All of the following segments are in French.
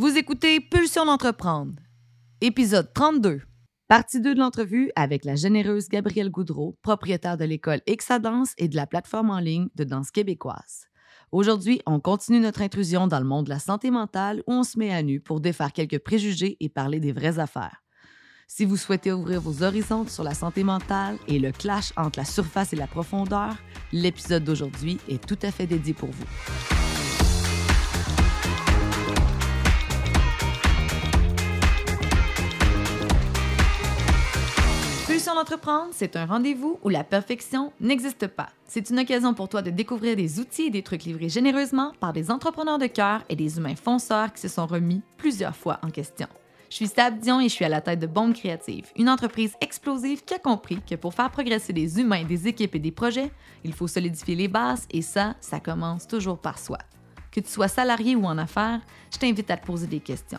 Vous écoutez Pulsion d'entreprendre, épisode 32. Partie 2 de l'entrevue avec la généreuse Gabrielle Goudreau, propriétaire de l'école Exadance et de la plateforme en ligne de danse québécoise. Aujourd'hui, on continue notre intrusion dans le monde de la santé mentale où on se met à nu pour défaire quelques préjugés et parler des vraies affaires. Si vous souhaitez ouvrir vos horizons sur la santé mentale et le clash entre la surface et la profondeur, l'épisode d'aujourd'hui est tout à fait dédié pour vous. Pulsion d'entreprendre, c'est un rendez-vous où la perfection n'existe pas. C'est une occasion pour toi de découvrir des outils et des trucs livrés généreusement par des entrepreneurs de cœur et des humains fonceurs qui se sont remis plusieurs fois en question. Je suis Stab Dion et je suis à la tête de Bombe Créative, une entreprise explosive qui a compris que pour faire progresser des humains, des équipes et des projets, il faut solidifier les bases et ça, ça commence toujours par soi. Que tu sois salarié ou en affaires, je t'invite à te poser des questions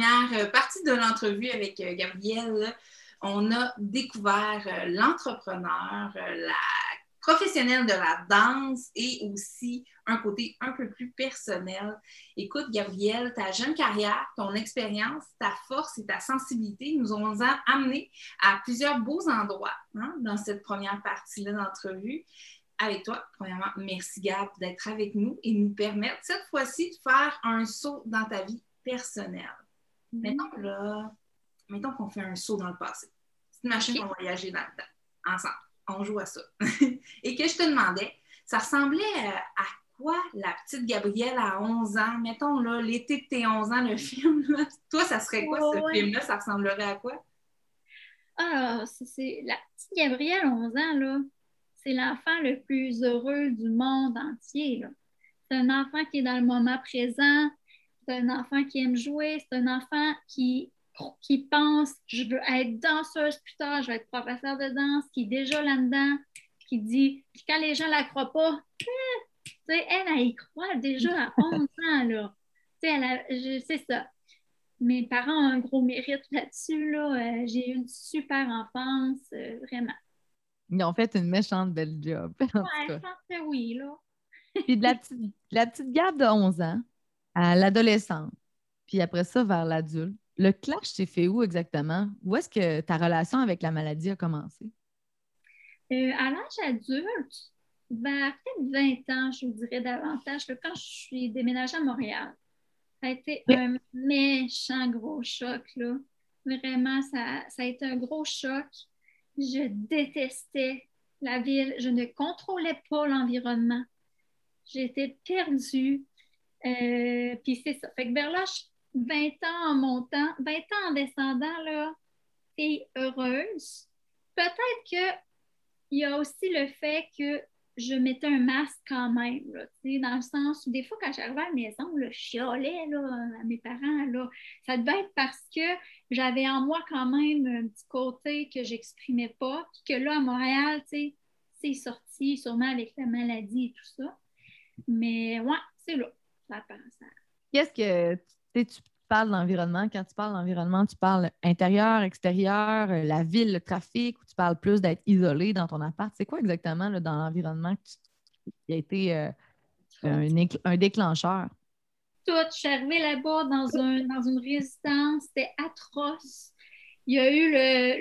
Première euh, partie de l'entrevue avec euh, Gabrielle, on a découvert euh, l'entrepreneur, la professionnelle de la danse et aussi un côté un peu plus personnel. Écoute, Gabrielle, ta jeune carrière, ton expérience, ta force et ta sensibilité nous ont amené à plusieurs beaux endroits hein, dans cette première partie-là d'entrevue. Avec toi, premièrement, merci Gab d'être avec nous et nous permettre cette fois-ci de faire un saut dans ta vie personnel. Mm Mettons là, mettons qu'on fait un saut dans le passé. C'est une machine pour voyager dans le temps. Ensemble. On joue à ça. Et que je te demandais, ça ressemblait euh, à quoi la petite Gabrielle à 11 ans? Mettons là, l'été de tes 11 ans, le film. Là. Toi, ça serait quoi ce film-là? Ça ressemblerait à quoi? Ah, c'est la petite Gabrielle, 11 ans, là. C'est l'enfant le plus heureux du monde entier. C'est un enfant qui est dans le moment présent, c'est un enfant qui aime jouer, c'est un enfant qui, qui pense je veux être danseuse plus tard, je vais être professeur de danse, qui est déjà là-dedans, qui dit, puis quand les gens ne la croient pas, eh, elle, elle y croit déjà à 11 ans, là. C'est ça. Mes parents ont un gros mérite là-dessus, là. Euh, j'ai eu une super enfance, euh, vraiment. Ils ont fait une méchante belle job. Ouais, je pense que oui, là. Puis de la petite, la petite garde de 11 ans, à l'adolescente, puis après ça, vers l'adulte. Le clash s'est fait où exactement? Où est-ce que ta relation avec la maladie a commencé? Euh, à l'âge adulte, vers peut-être 20 ans, je vous dirais davantage, que quand je suis déménagée à Montréal. Ça a été un méchant gros choc, là. Vraiment, ça, ça a été un gros choc. Je détestais la ville. Je ne contrôlais pas l'environnement. J'étais perdue. Euh, puis c'est ça. Fait que l'âge 20 ans en montant, 20 ans en descendant, là, t'es heureuse. Peut-être qu'il y a aussi le fait que je mettais un masque quand même, là, dans le sens où des fois, quand j'arrivais à la maison, je chialais là, à mes parents. Là, ça devait être parce que j'avais en moi quand même un petit côté que j'exprimais pas, puis que là, à Montréal, c'est sorti sûrement avec la maladie et tout ça. Mais ouais, c'est là. Qu'est-ce que tu parles d'environnement? Quand tu parles d'environnement, tu parles intérieur, extérieur, euh, la ville, le trafic, ou tu parles plus d'être isolé dans ton appart? C'est quoi exactement dans l'environnement qui a été euh, un, déclencheur? Tout, je suis arrivée là-bas dans, dans une résidence, c'était atroce. Il y a eu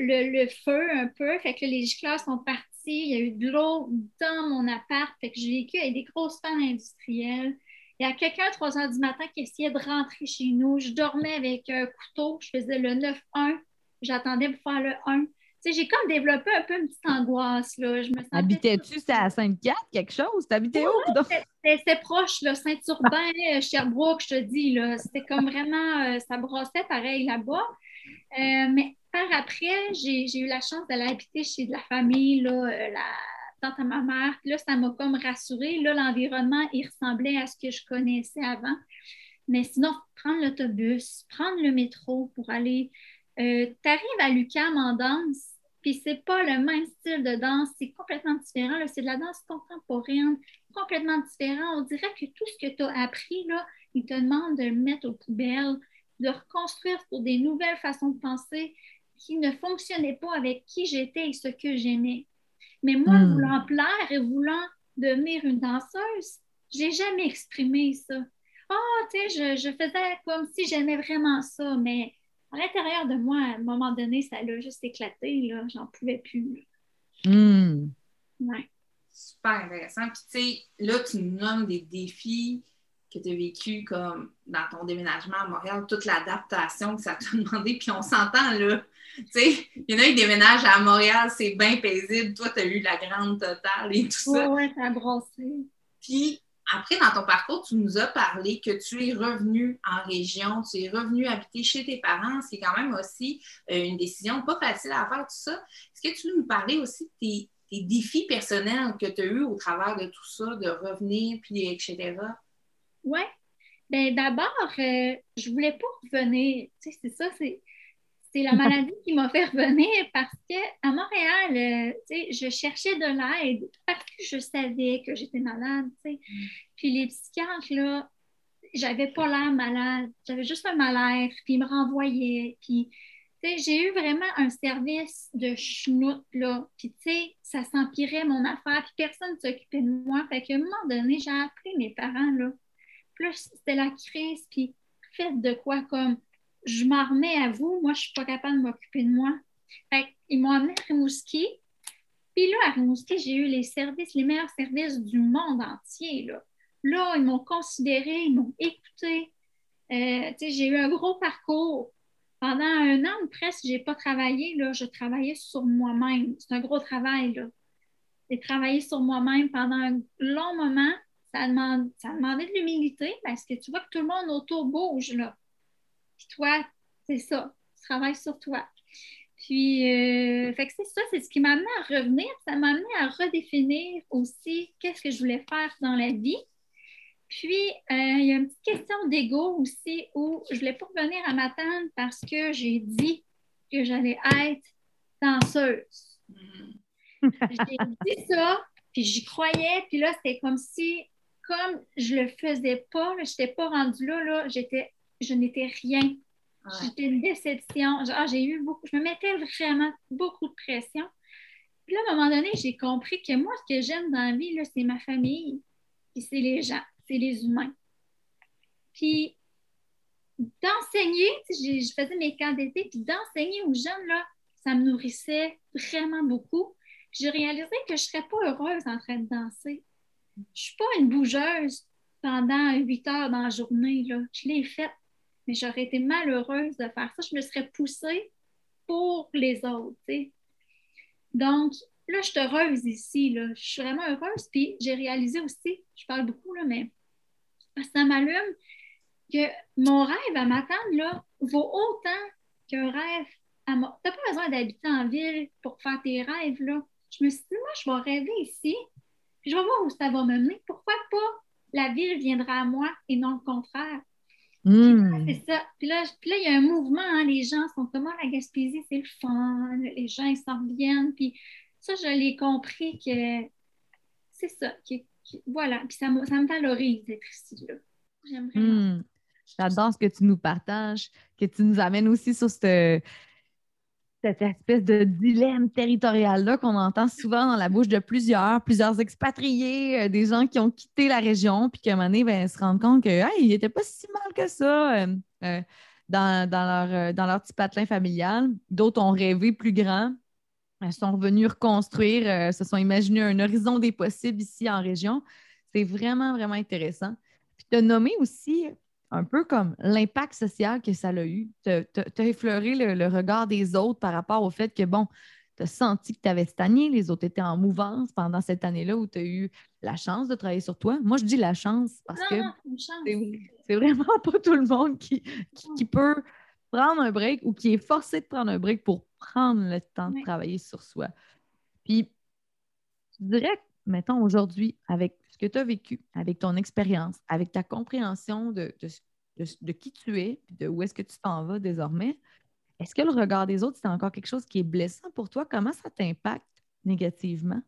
le, feu un peu, fait que les gicleurs sont partis, il y a eu de l'eau dans mon appart, fait que j'ai vécu avec des grosses fans industrielles. Il y a quelqu'un à 3 heures du matin qui essayait de rentrer chez nous. Je dormais avec un couteau. Je faisais le 9-1. J'attendais pour faire le 1. Tu sais, j'ai comme développé un peu une petite angoisse. Là. Je me Habitais-tu à Sainte-Cat, quelque chose? T'habitais où? C'était proche, Saint-Urbain, euh, Sherbrooke, je te dis. C'était comme vraiment, euh, ça brossait pareil là-bas. Euh, mais par après, j'ai eu la chance d'aller habiter chez de la famille, là, la, tant à ma mère. là, ça m'a comme rassurée. Là, l'environnement, il ressemblait à ce que je connaissais avant. Mais sinon, prendre l'autobus, prendre le métro pour aller. Euh, tu arrives à l'UCAM en danse, puis c'est pas le même style de danse, c'est complètement différent. C'est de la danse contemporaine, complètement différent. On dirait que tout ce que tu as appris, là, ils te demandent de le mettre aux poubelles, de reconstruire pour des nouvelles façons de penser qui ne fonctionnaient pas avec qui j'étais et ce que j'aimais. Mais moi, hmm. voulant plaire et voulant devenir une danseuse, j'ai jamais exprimé ça. Ah, oh, tu sais, je, faisais comme si j'aimais vraiment ça, mais à l'intérieur de moi, à un moment donné, ça l'a juste éclaté, là. J'en pouvais plus. Hmm. Ouais. Super intéressant. Puis, tu sais, là, tu nous nommes des défis que tu as vécu comme dans ton déménagement à Montréal, toute l'adaptation que ça t'a demandé, puis on s'entend là. Tu sais, il y en a qui déménagent à Montréal, c'est bien paisible. Toi, tu as eu la grande totale et tout ça. Oui, a brossé. Puis après, dans ton parcours, tu nous as parlé que tu es revenu en région, tu es revenu habiter chez tes parents, c'est quand même aussi euh, une décision pas facile à faire, tout ça. Est-ce que tu veux nous parler aussi de tes, défis personnels que tu as eus au travers de tout ça, de revenir, puis etc.? Oui. Bien, d'abord, euh, je voulais pas revenir. Tu sais, c'est ça, c'est c'est la maladie qui m'a fait revenir parce qu'à Montréal, euh, je cherchais de l'aide parce que je savais que j'étais malade. Puis les psychiatres, là, j'avais pas l'air malade. J'avais juste un malaise, puis ils me renvoyaient. Puis, j'ai eu vraiment un service de chenoute, là. Puis, tu sais, ça s'empirait mon affaire, puis personne ne s'occupait de moi. Fait qu'à un moment donné, j'ai appelé mes parents, là. Plus c'était la crise, puis faites de quoi comme je m'en remets à vous, moi, je suis pas capable de m'occuper de moi. ils m'ont amené à Rimouski. Puis là, à Rimouski, j'ai eu les services, les meilleurs services du monde entier. Là, là ils m'ont considéré, ils m'ont écouté. Euh, j'ai eu un gros parcours. Pendant un an presque, je n'ai pas travaillé. Là, je travaillais sur moi-même. C'est un gros travail. Là. J'ai travaillé sur moi-même pendant un long moment. Ça, demande, ça demandait de l'humilité parce que tu vois que tout le monde autour bouge. Là. Puis toi, c'est ça, tu travailles sur toi. Puis, euh, fait que c'est ça, c'est ce qui m'a amené à revenir. Ça m'a amené à redéfinir aussi qu'est-ce que je voulais faire dans la vie. Puis, euh, il y a une petite question d'ego aussi où je ne voulais pas revenir à ma tante parce que j'ai dit que j'allais être danseuse. j'ai dit ça, puis j'y croyais, puis là, c'était comme si, comme je le faisais pas, je n'étais pas rendue là, là j'étais je n'étais rien. J'étais une déception. Ah, j'ai eu beaucoup, je me mettais vraiment beaucoup de pression. Puis là, à un moment donné, j'ai compris que moi, ce que j'aime dans la vie, c'est ma famille, puis c'est les gens, c'est les humains. Puis d'enseigner, je faisais mes camps d'été, puis d'enseigner aux jeunes, là, ça me nourrissait vraiment beaucoup. J'ai réalisé que je ne serais pas heureuse en train de danser. Je suis pas une bougeuse pendant huit heures dans la journée. Là. Je l'ai faite mais j'aurais été malheureuse de faire ça. Je me serais poussée pour les autres. Donc, là, je suis heureuse ici. Là. Je suis vraiment heureuse. Puis j'ai réalisé aussi, je parle beaucoup, là, mais ça m'allume que mon rêve à m'attendre là, vaut autant qu'un rêve à moi. Tu n'as pas besoin d'habiter en ville pour faire tes rêves. Là. Je me suis dit, moi, je vais rêver ici. Puis je vais voir où ça va me mener. Pourquoi pas? La ville viendra à moi et non le contraire? Hmm. C'est ça. Puis là, il y a un mouvement, hein, les gens sont comme oh, la Gaspésie, c'est le fun, les gens ils s'en reviennent. Puis ça, je l'ai compris que c'est ça. voilà. Puis ça, ça me valorise d'être ici. J'aimerais. Hmm. J'adore ce que tu nous partages, que tu nous amènes aussi sur cette, cette espèce de dilemme territorial-là qu'on entend souvent dans la bouche de plusieurs, plusieurs expatriés, euh, des gens qui ont quitté la région, puis qu'à un moment donné, ben, se rendent compte que hey, n'était pas si mal que ça euh, euh, dans, leur, dans leur petit patelin familial. D'autres ont rêvé plus grand, sont revenus reconstruire, se sont imaginés un horizon des possibles ici en région. C'est vraiment, vraiment intéressant. Puis as nommé aussi un peu comme l'impact social que ça a eu. Tu as, effleuré le, regard des autres par rapport au fait que, bon, tu as senti que tu avais stagné, les autres étaient en mouvance pendant cette année-là où tu as eu la chance de travailler sur toi. Moi, je dis la chance parce que c'est vraiment pas tout le monde qui, qui, peut prendre un break ou qui est forcé de prendre un break pour prendre le temps de travailler sur soi. Puis, je dirais mettons aujourd'hui, avec ce que tu as vécu, avec ton expérience, avec ta compréhension de, de, qui tu es, de où est-ce que tu t'en vas désormais, est-ce que le regard des autres, c'est encore quelque chose qui est blessant pour toi? Comment ça t'impacte négativement?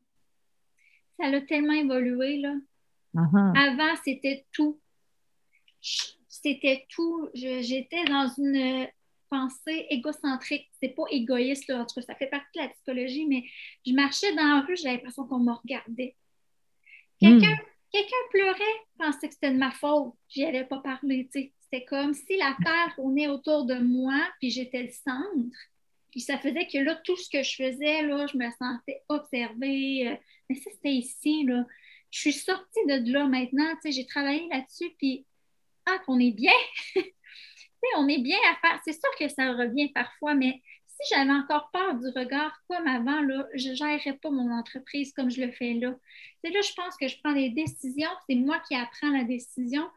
Ça a tellement évolué, là. Uh-huh. Avant, c'était tout. C'était tout. J'étais dans une pensée égocentrique. C'est pas égoïste, là. En tout cas, ça fait partie de la psychologie, mais je marchais dans la rue, j'avais l'impression qu'on me regardait. Quelqu'un hmm. Pleurait, pensait que c'était de ma faute. J'y avais pas parlé. C'était comme si la terre tournait autour de moi, puis j'étais le centre. Puis ça faisait que là, tout ce que je faisais, là, je me sentais observée. Euh, mais ça, c'était ici, là. Je suis sortie de là maintenant. J'ai travaillé là-dessus, puis ah, qu'on est bien. on est bien à faire. C'est sûr que ça revient parfois, mais si j'avais encore peur du regard comme avant, là, je ne gérerais pas mon entreprise comme je le fais là. C'est là, je pense que je prends des décisions, c'est moi qui apprends la décision.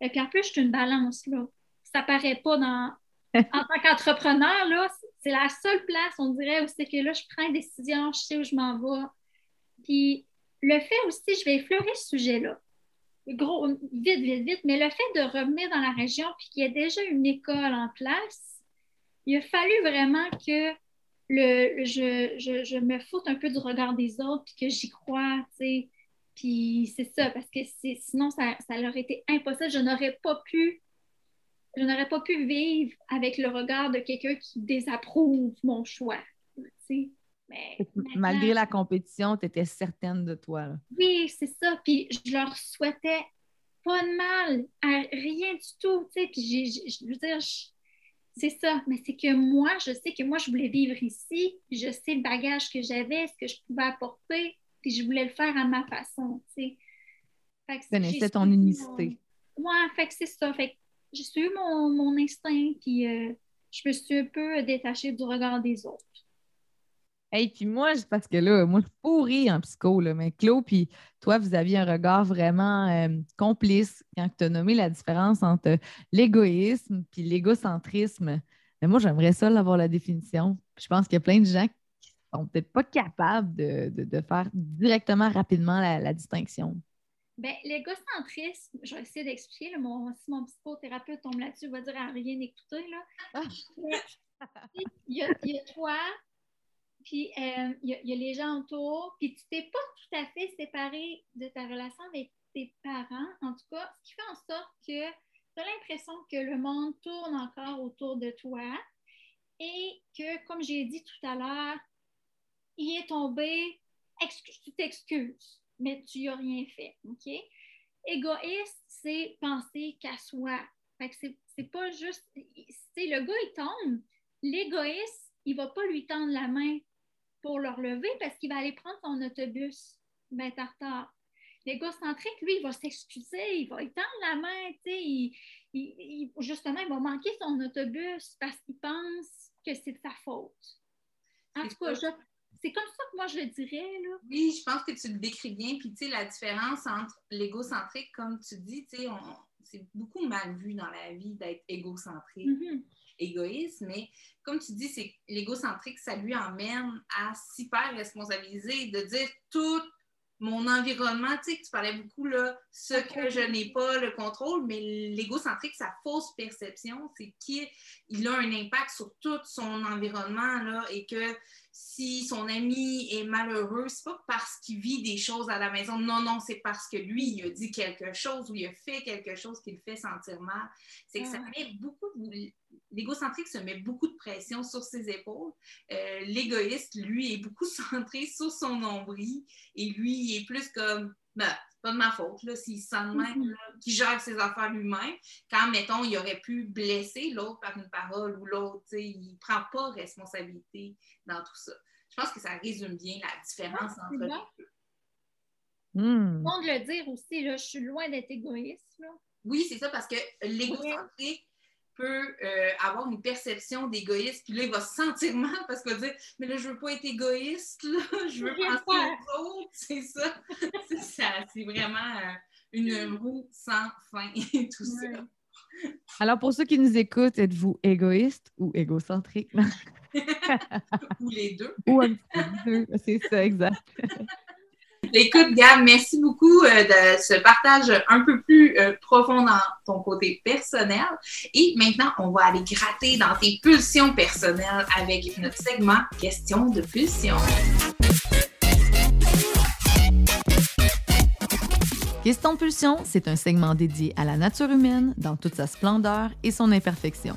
Et puis en plus, je suis une balance. Là. Ça paraît pas dans. en tant qu'entrepreneur, là, c'est la seule place, on dirait, où c'est que là, je prends une décision, je sais où je m'en vais. Puis le fait aussi, je vais effleurer ce sujet-là. Vite, vite, vite, mais le fait de revenir dans la région puis qu'il y ait déjà une école en place, il a fallu vraiment que le, je, me foute un peu du regard des autres, puis que j'y crois, tu sais. Puis c'est ça, parce que sinon, ça, ça aurait été impossible. Je n'aurais pas pu je n'aurais pas pu vivre avec le regard de quelqu'un qui désapprouve mon choix. Mais Malgré la compétition, tu étais certaine de toi. Oui, c'est ça. Puis je leur souhaitais pas de mal, rien du tout. Puis je veux dire, c'est ça, mais c'est que moi, je sais que moi, je voulais vivre ici, je sais le bagage que j'avais, ce que je pouvais apporter, puis je voulais le faire à ma façon, tu sais. Tu connaissais ton unicité. Mon... Ouais, fait que c'est ça. Fait que j'ai suivi mon, mon instinct, puis euh, je me suis un peu détachée du regard des autres. Et puis moi, parce que là, moi, je suis pourrie en psycho, là, mais Claude, puis toi, vous aviez un regard vraiment euh, complice quand tu as nommé la différence entre l'égoïsme puis l'égocentrisme. Mais moi, j'aimerais ça avoir la définition. je pense qu'il y a plein de gens qui sont peut-être pas capables de, faire directement, rapidement la, distinction. Bien, l'égocentrisme, je vais essayer d'expliquer. Mon, si mon psychothérapeute tombe là-dessus, il va dire à rien écouter. Là. Ah. il, y a, il y a toi, puis euh, il y, a les gens autour, puis tu t'es pas tout à fait séparé de ta relation avec tes parents, en tout cas, ce qui fait en sorte que tu as l'impression que le monde tourne encore autour de toi et que, comme j'ai dit tout à l'heure, il est tombé, tu t'excuses, mais tu n'as rien fait, OK? Égoïste, c'est penser qu'à soi. Fait que c'est pas juste, le gars, il tombe, l'égoïste, il va pas lui tendre la main pour le relever parce qu'il va aller prendre son autobus. Ben, t'as retard. L'égocentrique, lui, il va s'excuser, il va étendre la main, tu sais, justement, il va manquer son autobus parce qu'il pense que c'est de sa faute. En tout cas, c'est comme ça que moi je le dirais. Là. Oui, je pense que tu le décris bien. Puis, tu sais, la différence entre l'égocentrique, comme tu dis, tu sais, c'est beaucoup mal vu dans la vie d'être égocentrique. Mm-hmm égoïste, mais comme tu dis, c'est l'égocentrique, ça lui emmène à s'hyper responsabiliser, de dire tout mon environnement, tu sais, que tu parlais beaucoup, là, ce que je n'ai pas le contrôle, mais l'égocentrique, sa fausse perception, c'est qu'il a un impact sur tout son environnement, là, et que si son ami est malheureux, c'est pas parce qu'il vit des choses à la maison. Non, non, c'est parce que lui, il a dit quelque chose ou il a fait quelque chose qui le fait sentir mal. C'est que ça met beaucoup L'égocentrique se met beaucoup de pression sur ses épaules. Euh, l'égoïste, lui, est beaucoup centré sur son nombril et lui, il est plus comme ben, pas de ma faute, là, s'il sent de même, mm-hmm. qu'il gère ses affaires lui-même. Quand, mettons, il aurait pu blesser l'autre par une parole ou l'autre, il prend pas responsabilité dans tout ça. Je pense que ça résume bien la différence entre les deux. Hmm. On le dire aussi, là, je suis loin d'être égoïste. Là. Oui, c'est ça, parce que l'égocentrique, peut euh, avoir une perception d'égoïsme, puis là, il va se sentir mal parce qu'il va dire Mais là, je veux pas être égoïste, là, je veux penser aux autres, c'est ça. c'est vraiment euh, une roue sans fin, tout ça. Alors, pour ceux qui nous écoutent, êtes-vous égoïste ou égocentrique? ou les deux. ou un petit peu deux, c'est ça, exact. Écoute, Gab, merci beaucoup euh, de ce partage un peu plus euh, profond dans ton côté personnel. Et maintenant, on va aller gratter dans tes pulsions personnelles avec notre segment Question de pulsion. Question pulsion, c'est un segment dédié à la nature humaine dans toute sa splendeur et son imperfection.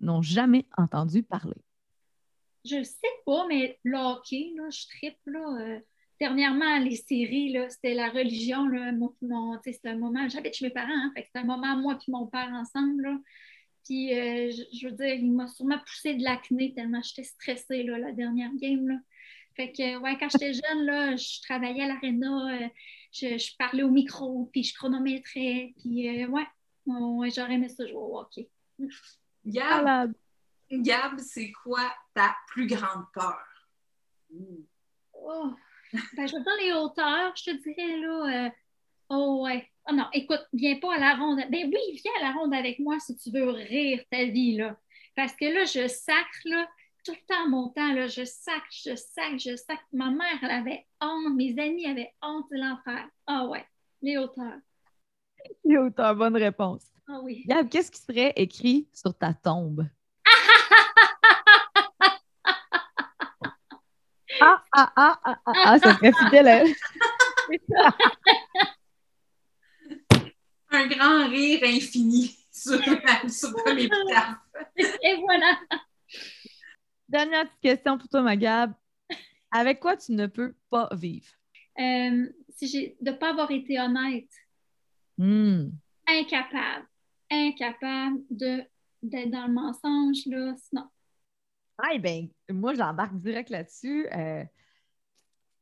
n'ont jamais entendu parler? Je sais pas, mais le là, je tripe, là. euh, dernièrement, les séries, c'était la religion, là, mon, sais, c'était un moment, j'habite chez mes parents, hein, c'était un moment, moi puis mon père ensemble, là. Puis, euh, je, veux dire, il m'a sûrement poussé de l'acné tellement j'étais stressée, là, la dernière game, là. Fait que, ouais, quand j'étais jeune, là, je travaillais à l'aréna, euh, je, parlais au micro, puis je chronométrais, puis, ouais, ouais, j'aurais aimé ça jouer au hockey. Gab. Gab, c'est quoi ta plus grande peur? Oh. Ben, je vais dans les hauteurs, je te dirais là. euh, oh ouais. Oh non, écoute, viens pas à la ronde. Ben oui, viens à la ronde avec moi si tu veux rire ta vie, là. Parce que là, je sacre, là, tout le temps mon temps, là, je sacre, je sacre, je sacre. Ma mère, elle avait honte, mes amis avaient honte de l'enfer. Ah ouais, les hauteurs. T'as une bonne réponse. Ah oui. Gab, qu'est-ce qui serait écrit sur ta tombe? Ah, ah, ah, ah, ah, ah, ça serait fidèle. hein? Un grand rire infini sur, sur comme épitaphe. Et voilà. Dernière petite question pour toi, ma Gab. Avec quoi tu ne peux pas vivre? Euh, si j'ai de ne pas avoir été honnête, Hmm. incapable, incapable d'être dans le mensonge, là, sinon. Ah, ben, moi, j'embarque direct là-dessus. Euh,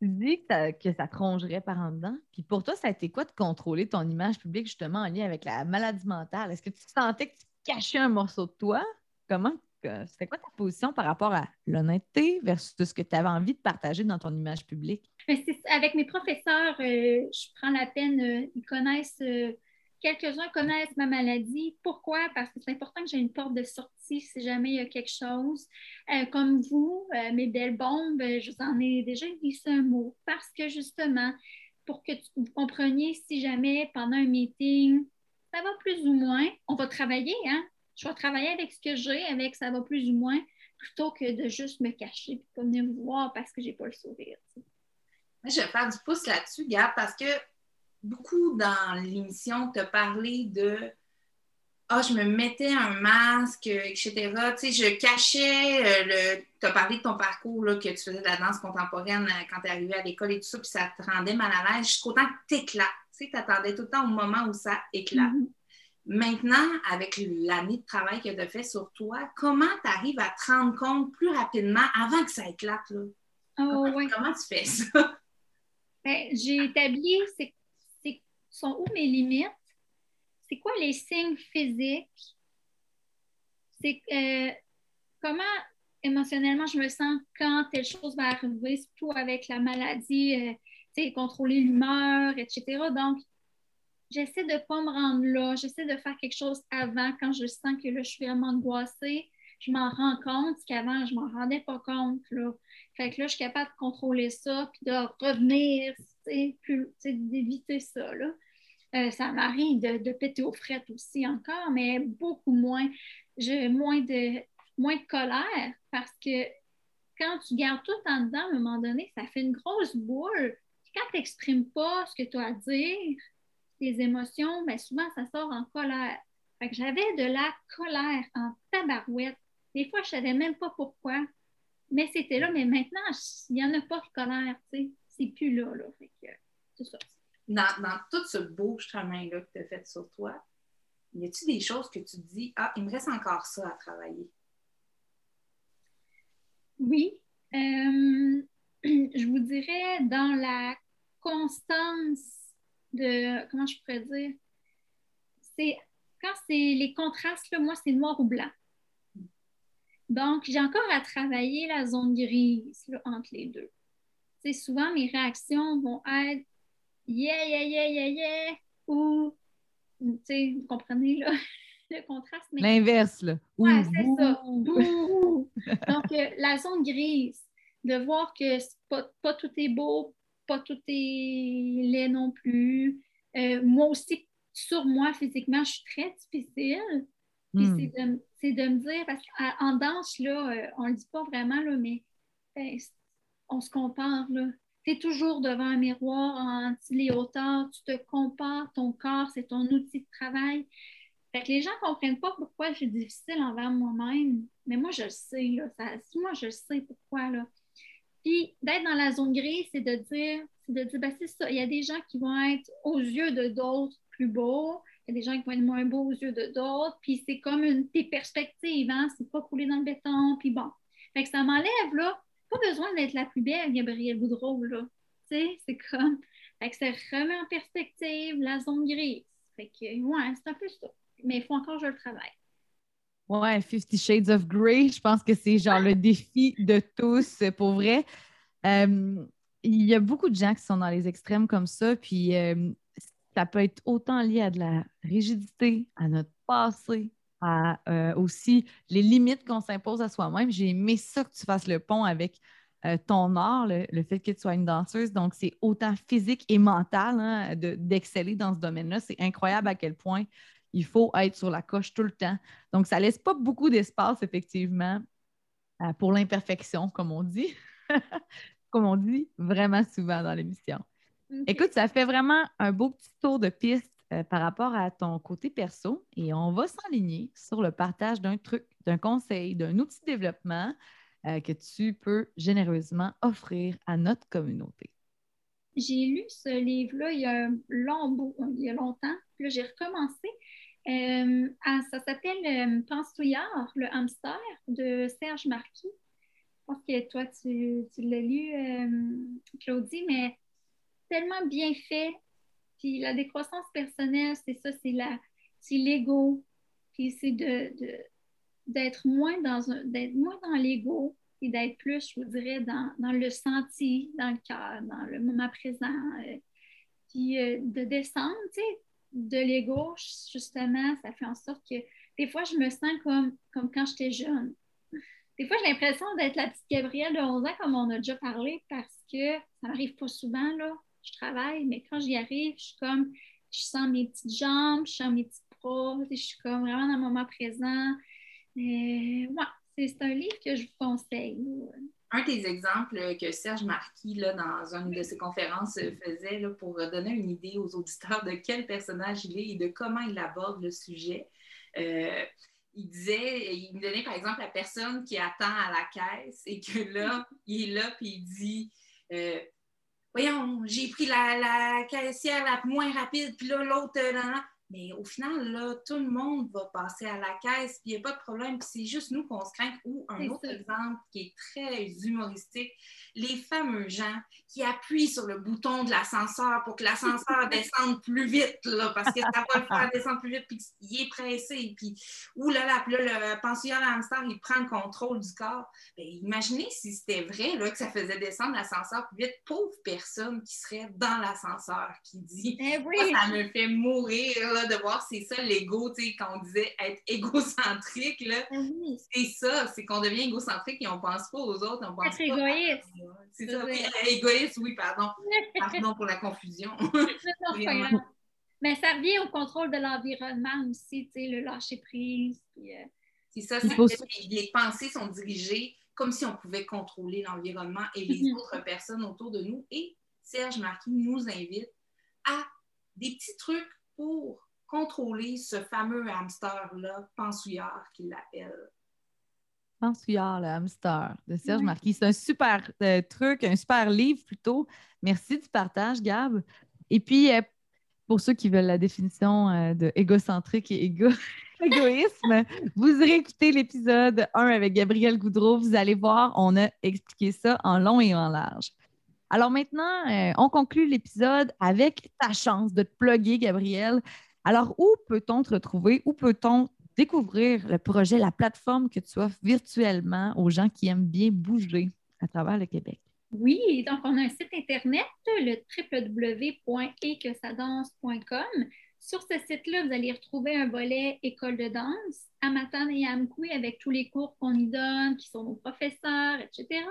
tu dis que, ça- que ça te rongerait par en dedans. Puis pour toi, ça a été quoi de contrôler ton image publique justement en lien avec la maladie mentale? Est-ce que tu sentais que tu cachais un morceau de toi? Comment? que- C'était quoi ta position par rapport à l'honnêteté versus ce que tu avais envie de partager dans ton image publique? C'est- avec mes professeurs, euh, je prends la peine, euh, ils connaissent, euh, quelques-uns connaissent ma maladie. Pourquoi? Parce que c'est important que j'ai une porte de sortie si jamais il y a quelque chose. Euh, comme vous, euh, mes belles bombes, euh, je vous en ai déjà glissé un mot. Parce que justement, pour que vous compreniez si jamais pendant un meeting, ça va plus ou moins, on va travailler, hein? Je vais travailler avec ce que j'ai, avec ça va plus ou moins, plutôt que de juste me cacher et pas venir vous voir parce que j'ai pas le sourire. Je vais faire du pouce là-dessus, Gab, parce que beaucoup dans l'émission, tu as parlé de Ah, je me mettais un masque, etc. Tu sais, je cachais euh, le. Tu as parlé de ton parcours, là, que tu faisais de la danse contemporaine euh, quand tu es arrivé à l'école et tout ça, puis ça te rendait mal à l'aise jusqu'au temps que tu éclates. Tu sais, tu attendais tout le temps au moment où ça éclate. Mhm. Maintenant, avec l'année de travail que tu as fait sur toi, comment tu arrives à te rendre compte plus rapidement avant que ça éclate? Là? Oh, comment, ouais. comment tu fais ça? Ben, j'ai établi c'est- sont où mes limites, c'est quoi les signes physiques, c'est euh, comment émotionnellement je me sens quand telle chose va arriver, surtout avec la maladie, euh, contrôler l'humeur, etc. Donc, j'essaie de ne pas me rendre là, j'essaie de faire quelque chose avant quand je sens que là, je suis vraiment angoissée. Je m'en rends compte qu'avant, je ne m'en rendais pas compte. Là. Fait que là, je suis capable de contrôler ça, puis de revenir, d'éviter ça, là. Euh, ça m'arrive de, péter aux frettes aussi encore, mais beaucoup moins. J'ai moins de, colère parce que quand tu gardes tout en dedans, à un moment donné, ça fait une grosse boule. Quand tu n'exprimes pas ce que tu as à dire, tes émotions, bien souvent, ça sort en colère. J'avais de la colère en tabarouette. Des fois, je ne savais même pas pourquoi. Mais c'était là, mais maintenant, il n'y en a pas de colère. C'est plus là, là. Ça. Dans, tout ce beau chemin-là que tu as fait sur toi, y a-t-il des choses que tu te dis, ah, il me reste encore ça à travailler? Oui. Euh, je vous dirais, dans la constance de, comment je pourrais dire, c'est quand c'est les contrastes, là, moi, c'est noir ou blanc. Donc, j'ai encore à travailler la zone grise entre les deux. Souvent, mes réactions vont être yeah, yeah, yeah, yeah, yeah, ou, tu sais, vous comprenez, là, le contraste. L'inverse, là. Ouais, c'est ça. Donc, euh, la zone grise, de voir que pas, pas, tout est beau, pas tout est laid non plus. Euh, moi aussi, sur moi, physiquement, je suis très difficile. Puis hmm. c'est de, me dire, parce qu'en danse, là, euh, on ne le dit pas vraiment, là, mais ben, on se compare. Tu es toujours devant un miroir en les hauteurs, tu te compares, ton corps, c'est ton outil de travail. Fait que les gens ne comprennent pas pourquoi je suis difficile envers moi-même. Mais moi, je le sais. Là, moi, je sais pourquoi. Là. Puis d'être dans la zone grise, c'est de dire, c'est de dire, ben, c'est ça. Il y a des gens qui vont être aux yeux de d'autres plus beaux. Il y a des gens qui vont être moins beaux aux yeux de d'autres. Puis c'est comme une tes perspectives, hein? C'est pas coulé dans le béton. Puis bon. Fait que ça m'enlève, là. Pas besoin d'être la plus belle, Gabrielle Boudreau, là. Tu sais, c'est comme. Fait que ça remet en perspective la zone grise. Fait que, ouais, c'est un peu ça. Mais il faut encore que je le travaille. Ouais, Fifty Shades of Grey, je pense que c'est genre le défi de tous, pour vrai. Euh, il y a beaucoup de gens qui sont dans les extrêmes comme ça, puis euh, ça peut être autant lié à de la rigidité, à notre passé, à euh, aussi les limites qu'on s'impose à soi-même. J'ai aimé ça que tu fasses le pont avec ton art, le, fait que tu sois une danseuse. Donc, c'est autant physique et mental hein, d'exceller dans ce domaine-là. C'est incroyable à quel point il faut être sur la coche tout le temps. Donc, ça ne laisse pas beaucoup d'espace, effectivement, euh, pour l'imperfection, comme on dit. comme on dit vraiment souvent dans l'émission. Écoute, ça fait vraiment un beau petit tour de piste euh, par rapport à ton côté perso et on va s'enligner sur le partage d'un truc, d'un conseil, d'un outil de développement euh, que tu peux généreusement offrir à notre communauté. J'ai lu ce livre-là il y a un long bout, il y a longtemps. Puis j'ai recommencé. Euh, ah, ça s'appelle euh, Pensouillard, le hamster de Serge Marquis. Je pense que toi, tu, l'as lu, Claudie, mais tellement bien fait. Puis la décroissance personnelle, c'est ça, c'est la, c'est l'ego. Puis c'est de, d'être moins dans un, d'être moins dans l'ego et d'être plus, je vous dirais, dans, le senti, dans le cœur, dans le moment présent. puis de descendre, tu sais, de l'ego, justement, ça fait en sorte que des fois, je me sens comme, comme quand j'étais jeune. Des fois, j'ai l'impression d'être la petite Gabrielle de 11 ans, comme on a déjà parlé, parce que ça m'arrive pas souvent, là. Je travaille, mais quand j'y arrive, je suis comme, je sens mes petites jambes, je sens mes petits bras, je suis comme vraiment dans le moment présent. c'est un livre que je vous conseille un des exemples que Serge Marquis, là, dans une de ses conférences, euh, faisait là, pour donner une idée aux auditeurs de quel personnage il est et de comment il aborde le sujet. Euh, il disait, il me donnait par exemple la personne qui attend à la caisse et que là, il est là puis il dit euh, Voyons, j'ai pris la, la, caissière la moins rapide, puis là, l'autre, là, mais au final, là, tout le monde va passer à la caisse, puis il n'y a pas de problème. Puis c'est juste nous qu'on se craint. Ou un autre exemple qui est très humoristique, les fameux gens qui appuient sur le bouton de l'ascenseur pour que l'ascenseur descende plus vite, là, parce que ça va le faire descendre plus vite, puis il est pressé. Puis, ouh là là, puis là, le pensionnaire l'ascenseur, il prend le contrôle du corps. Bien, imaginez si c'était vrai là, que ça faisait descendre l'ascenseur plus vite. Pauvre personne qui serait dans l'ascenseur, qui dit eh Ça me fait mourir de voir, c'est ça l'ego, tu sais, quand on disait être égocentrique, là, ah c'est ça, c'est qu'on devient égocentrique et on pense pas aux autres, on pense être égoïste. C'est ça, oui, égoïste, oui, pardon. Pardon pour la confusion. Mais ça revient au contrôle de l'environnement aussi, tu sais, le lâcher-prise. Euh, c'est ça, c'est les pensées sont dirigées comme si on pouvait contrôler l'environnement et les mhm. autres personnes autour de nous. Et Serge Marquis nous invite à des petits trucs pour contrôler ce fameux hamster-là, Pensouillard qu'il l'appelle. Pensouillard, le hamster de Serge Marquis. C'est un super euh, truc, un super livre plutôt. Merci du partage, Gab. Et puis, euh, pour ceux qui veulent la définition euh, de égocentrique et égoïsme, vous réécoutez l'épisode 1 avec Gabriel Goudreau. Vous allez voir, on a expliqué ça en long et en large. Alors maintenant, euh, on conclut l'épisode avec ta chance de te plugger, Gabrielle. Alors, où peut-on te retrouver? Où peut-on découvrir le projet, la plateforme que tu offres virtuellement aux gens qui aiment bien bouger à travers le Québec? Oui, donc on a un site internet, le www.equesadance.com. Sur ce site-là, vous allez retrouver un volet école de danse, Amatan et Amkoui, avec tous les cours qu'on y donne, qui sont nos professeurs, etc.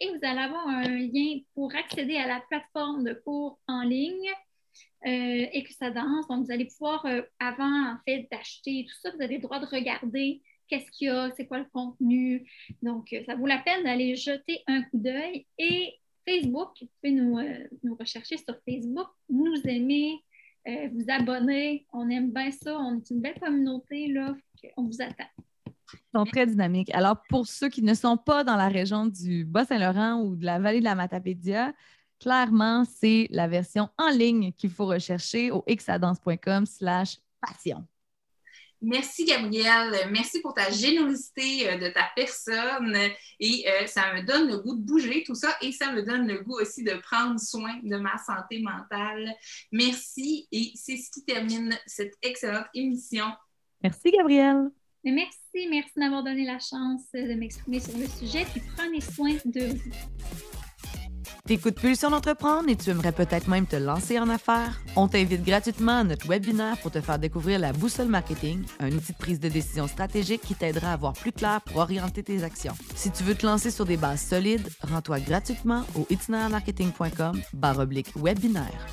Et vous allez avoir un lien pour accéder à la plateforme de cours en ligne euh, et que ça danse. Donc, vous allez pouvoir, euh, avant en fait d'acheter tout ça, vous avez le droit de regarder qu'est-ce qu'il y a, c'est quoi le contenu. Donc, euh, ça vaut la peine d'aller jeter un coup d'œil. Et Facebook, vous pouvez nous, rechercher sur Facebook, nous aimer, vous abonner. On aime bien ça. On est une belle communauté. Là, on vous attend. Ils sont très dynamiques. Alors, pour ceux qui ne sont pas dans la région du Bas-Saint-Laurent ou de la vallée de la Matapédia, clairement, c'est la version en ligne qu'il faut rechercher au xadance.com slash passion. Merci, Gabrielle. Merci pour ta générosité euh, de ta personne. Et euh, ça me donne le goût de bouger, tout ça. Et ça me donne le goût aussi de prendre soin de ma santé mentale. Merci. Et c'est ce qui termine cette excellente émission. Merci, Gabrielle. Merci. Merci d'avoir donné la chance de m'exprimer sur le sujet. Puis prenez soin de vous. T'écoutes Pulsion d'entreprendre et tu aimerais peut-être même te lancer en affaires? On t'invite gratuitement à notre webinaire pour te faire découvrir la boussole marketing, un outil de prise de décision stratégique qui t'aidera à voir plus clair pour orienter tes actions. Si tu veux te lancer sur des bases solides, rends-toi gratuitement au itinermarketing.com webinaire.